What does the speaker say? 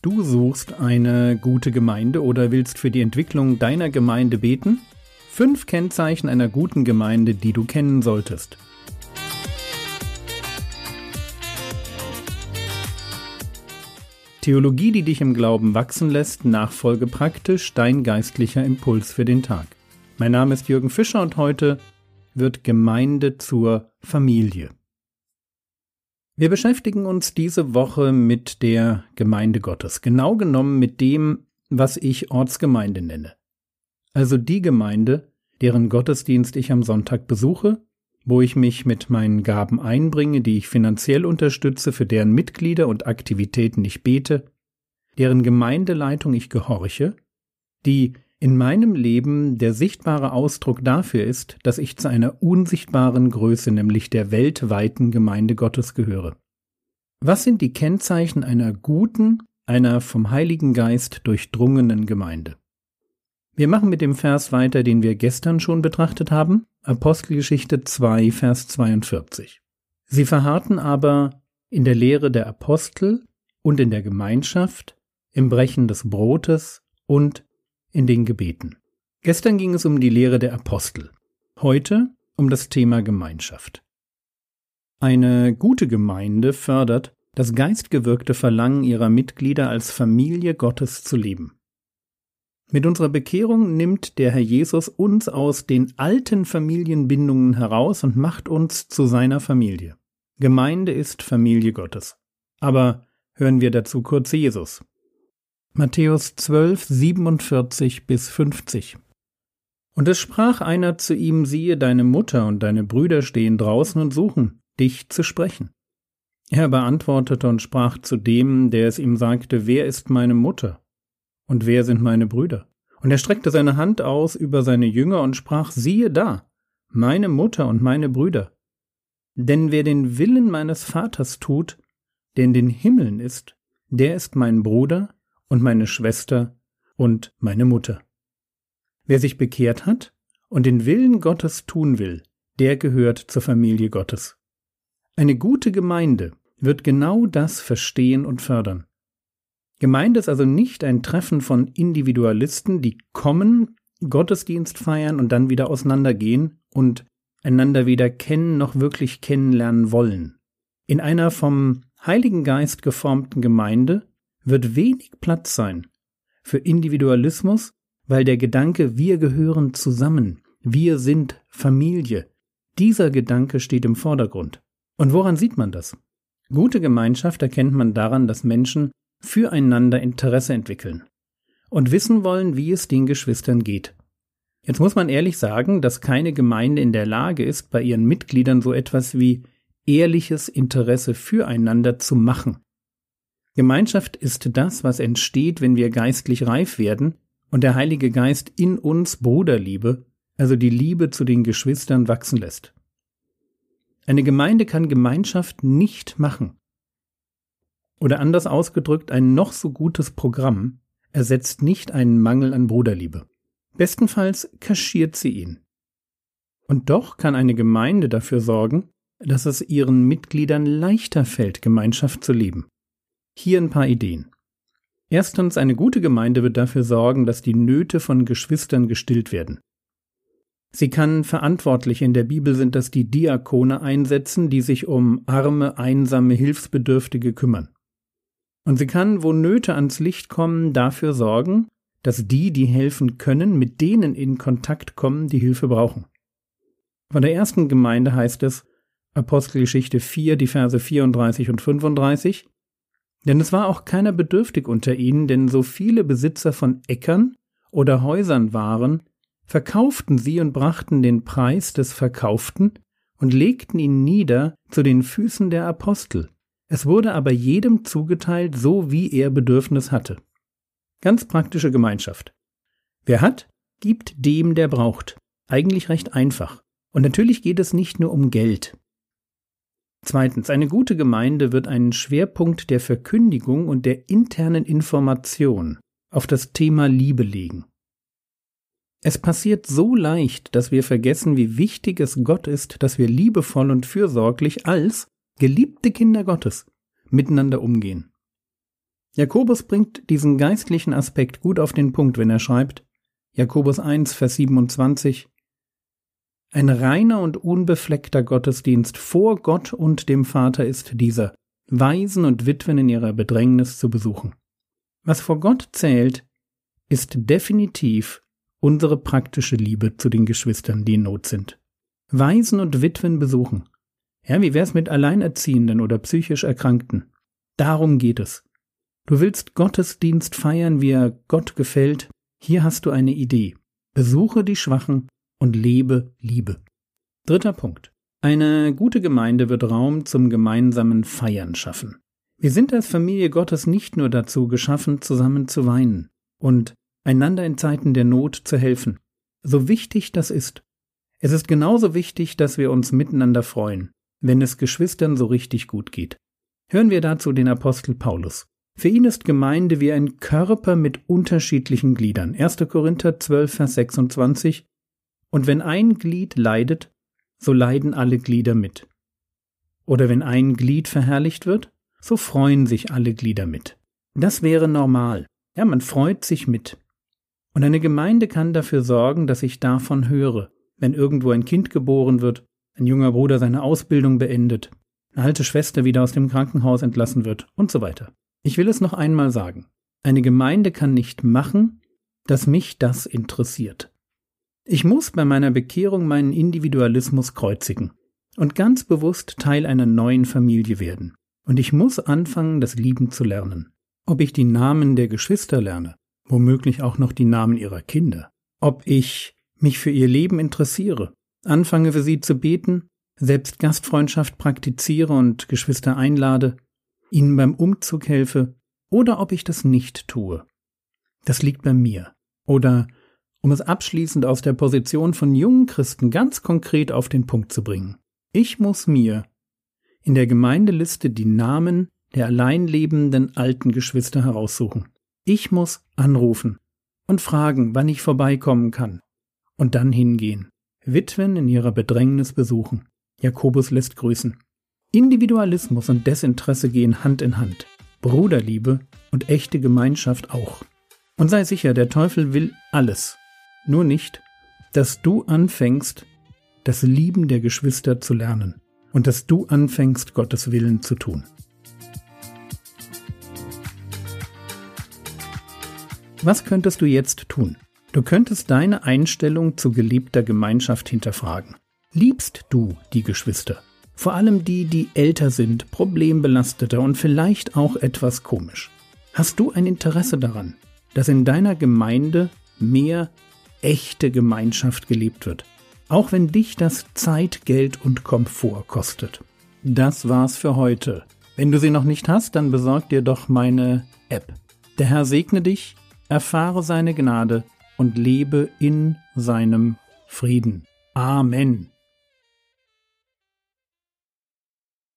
Du suchst eine gute Gemeinde oder willst für die Entwicklung deiner Gemeinde beten? Fünf Kennzeichen einer guten Gemeinde, die du kennen solltest. Theologie, die dich im Glauben wachsen lässt, nachfolge praktisch dein geistlicher Impuls für den Tag. Mein Name ist Jürgen Fischer und heute wird Gemeinde zur Familie. Wir beschäftigen uns diese Woche mit der Gemeinde Gottes, genau genommen mit dem, was ich Ortsgemeinde nenne. Also die Gemeinde, deren Gottesdienst ich am Sonntag besuche, wo ich mich mit meinen Gaben einbringe, die ich finanziell unterstütze, für deren Mitglieder und Aktivitäten ich bete, deren Gemeindeleitung ich gehorche, die in meinem Leben der sichtbare Ausdruck dafür ist, dass ich zu einer unsichtbaren Größe, nämlich der weltweiten Gemeinde Gottes gehöre. Was sind die Kennzeichen einer guten, einer vom Heiligen Geist durchdrungenen Gemeinde? Wir machen mit dem Vers weiter, den wir gestern schon betrachtet haben, Apostelgeschichte 2, Vers 42. Sie verharrten aber in der Lehre der Apostel und in der Gemeinschaft, im Brechen des Brotes und in den Gebeten. Gestern ging es um die Lehre der Apostel, heute um das Thema Gemeinschaft. Eine gute Gemeinde fördert das geistgewirkte Verlangen ihrer Mitglieder als Familie Gottes zu leben. Mit unserer Bekehrung nimmt der Herr Jesus uns aus den alten Familienbindungen heraus und macht uns zu seiner Familie. Gemeinde ist Familie Gottes. Aber hören wir dazu kurz Jesus. Matthäus 12, 47 bis 50. Und es sprach einer zu ihm, siehe, deine Mutter und deine Brüder stehen draußen und suchen, dich zu sprechen. Er beantwortete und sprach zu dem, der es ihm sagte, wer ist meine Mutter? Und wer sind meine Brüder? Und er streckte seine Hand aus über seine Jünger und sprach, siehe da, meine Mutter und meine Brüder. Denn wer den Willen meines Vaters tut, der in den Himmeln ist, der ist mein Bruder und meine Schwester und meine Mutter. Wer sich bekehrt hat und den Willen Gottes tun will, der gehört zur Familie Gottes. Eine gute Gemeinde wird genau das verstehen und fördern. Gemeinde ist also nicht ein Treffen von Individualisten, die kommen, Gottesdienst feiern und dann wieder auseinandergehen und einander weder kennen noch wirklich kennenlernen wollen. In einer vom Heiligen Geist geformten Gemeinde wird wenig Platz sein für Individualismus, weil der Gedanke, wir gehören zusammen, wir sind Familie, dieser Gedanke steht im Vordergrund. Und woran sieht man das? Gute Gemeinschaft erkennt man daran, dass Menschen füreinander Interesse entwickeln und wissen wollen, wie es den Geschwistern geht. Jetzt muss man ehrlich sagen, dass keine Gemeinde in der Lage ist, bei ihren Mitgliedern so etwas wie ehrliches Interesse füreinander zu machen. Gemeinschaft ist das, was entsteht, wenn wir geistlich reif werden und der Heilige Geist in uns Bruderliebe, also die Liebe zu den Geschwistern, wachsen lässt. Eine Gemeinde kann Gemeinschaft nicht machen. Oder anders ausgedrückt, ein noch so gutes Programm ersetzt nicht einen Mangel an Bruderliebe. Bestenfalls kaschiert sie ihn. Und doch kann eine Gemeinde dafür sorgen, dass es ihren Mitgliedern leichter fällt, Gemeinschaft zu leben. Hier ein paar Ideen. Erstens, eine gute Gemeinde wird dafür sorgen, dass die Nöte von Geschwistern gestillt werden. Sie kann verantwortlich, in der Bibel sind das die Diakone einsetzen, die sich um arme, einsame, Hilfsbedürftige kümmern. Und sie kann, wo Nöte ans Licht kommen, dafür sorgen, dass die, die helfen können, mit denen in Kontakt kommen, die Hilfe brauchen. Von der ersten Gemeinde heißt es, Apostelgeschichte 4, die Verse 34 und 35, denn es war auch keiner bedürftig unter ihnen, denn so viele Besitzer von Äckern oder Häusern waren, verkauften sie und brachten den Preis des Verkauften und legten ihn nieder zu den Füßen der Apostel. Es wurde aber jedem zugeteilt, so wie er Bedürfnis hatte. Ganz praktische Gemeinschaft. Wer hat, gibt dem, der braucht. Eigentlich recht einfach. Und natürlich geht es nicht nur um Geld. Zweitens, eine gute Gemeinde wird einen Schwerpunkt der Verkündigung und der internen Information auf das Thema Liebe legen. Es passiert so leicht, dass wir vergessen, wie wichtig es Gott ist, dass wir liebevoll und fürsorglich als geliebte Kinder Gottes miteinander umgehen. Jakobus bringt diesen geistlichen Aspekt gut auf den Punkt, wenn er schreibt, Jakobus 1, Vers 27, ein reiner und unbefleckter Gottesdienst vor Gott und dem Vater ist dieser, Waisen und Witwen in ihrer Bedrängnis zu besuchen. Was vor Gott zählt, ist definitiv unsere praktische Liebe zu den Geschwistern, die in Not sind. Waisen und Witwen besuchen. Ja, wie wär's mit Alleinerziehenden oder psychisch Erkrankten? Darum geht es. Du willst Gottesdienst feiern, wie er Gott gefällt. Hier hast du eine Idee. Besuche die Schwachen und lebe Liebe. Dritter Punkt. Eine gute Gemeinde wird Raum zum gemeinsamen Feiern schaffen. Wir sind als Familie Gottes nicht nur dazu geschaffen, zusammen zu weinen und einander in Zeiten der Not zu helfen. So wichtig das ist. Es ist genauso wichtig, dass wir uns miteinander freuen, wenn es Geschwistern so richtig gut geht. Hören wir dazu den Apostel Paulus. Für ihn ist Gemeinde wie ein Körper mit unterschiedlichen Gliedern. 1. Korinther 12, Vers 26. Und wenn ein Glied leidet, so leiden alle Glieder mit. Oder wenn ein Glied verherrlicht wird, so freuen sich alle Glieder mit. Das wäre normal. Ja, man freut sich mit. Und eine Gemeinde kann dafür sorgen, dass ich davon höre, wenn irgendwo ein Kind geboren wird, ein junger Bruder seine Ausbildung beendet, eine alte Schwester wieder aus dem Krankenhaus entlassen wird und so weiter. Ich will es noch einmal sagen. Eine Gemeinde kann nicht machen, dass mich das interessiert. Ich muss bei meiner Bekehrung meinen Individualismus kreuzigen und ganz bewusst Teil einer neuen Familie werden. Und ich muss anfangen, das Lieben zu lernen. Ob ich die Namen der Geschwister lerne, womöglich auch noch die Namen ihrer Kinder. Ob ich mich für ihr Leben interessiere, anfange für sie zu beten, selbst Gastfreundschaft praktiziere und Geschwister einlade, ihnen beim Umzug helfe, oder ob ich das nicht tue. Das liegt bei mir. Oder um es abschließend aus der Position von jungen Christen ganz konkret auf den Punkt zu bringen. Ich muss mir in der Gemeindeliste die Namen der alleinlebenden alten Geschwister heraussuchen. Ich muss anrufen und fragen, wann ich vorbeikommen kann. Und dann hingehen. Witwen in ihrer Bedrängnis besuchen. Jakobus lässt grüßen. Individualismus und Desinteresse gehen Hand in Hand. Bruderliebe und echte Gemeinschaft auch. Und sei sicher, der Teufel will alles, nur nicht, dass du anfängst, das Lieben der Geschwister zu lernen und dass du anfängst, Gottes Willen zu tun. Was könntest du jetzt tun? Du könntest deine Einstellung zu geliebter Gemeinschaft hinterfragen. Liebst du die Geschwister? Vor allem die, die älter sind, problembelasteter und vielleicht auch etwas komisch. Hast du ein Interesse daran, dass in deiner Gemeinde mehr echte Gemeinschaft gelebt wird. Auch wenn dich das Zeit, Geld und Komfort kostet. Das war's für heute. Wenn du sie noch nicht hast, dann besorg dir doch meine App. Der Herr segne dich, erfahre seine Gnade und lebe in seinem Frieden. Amen.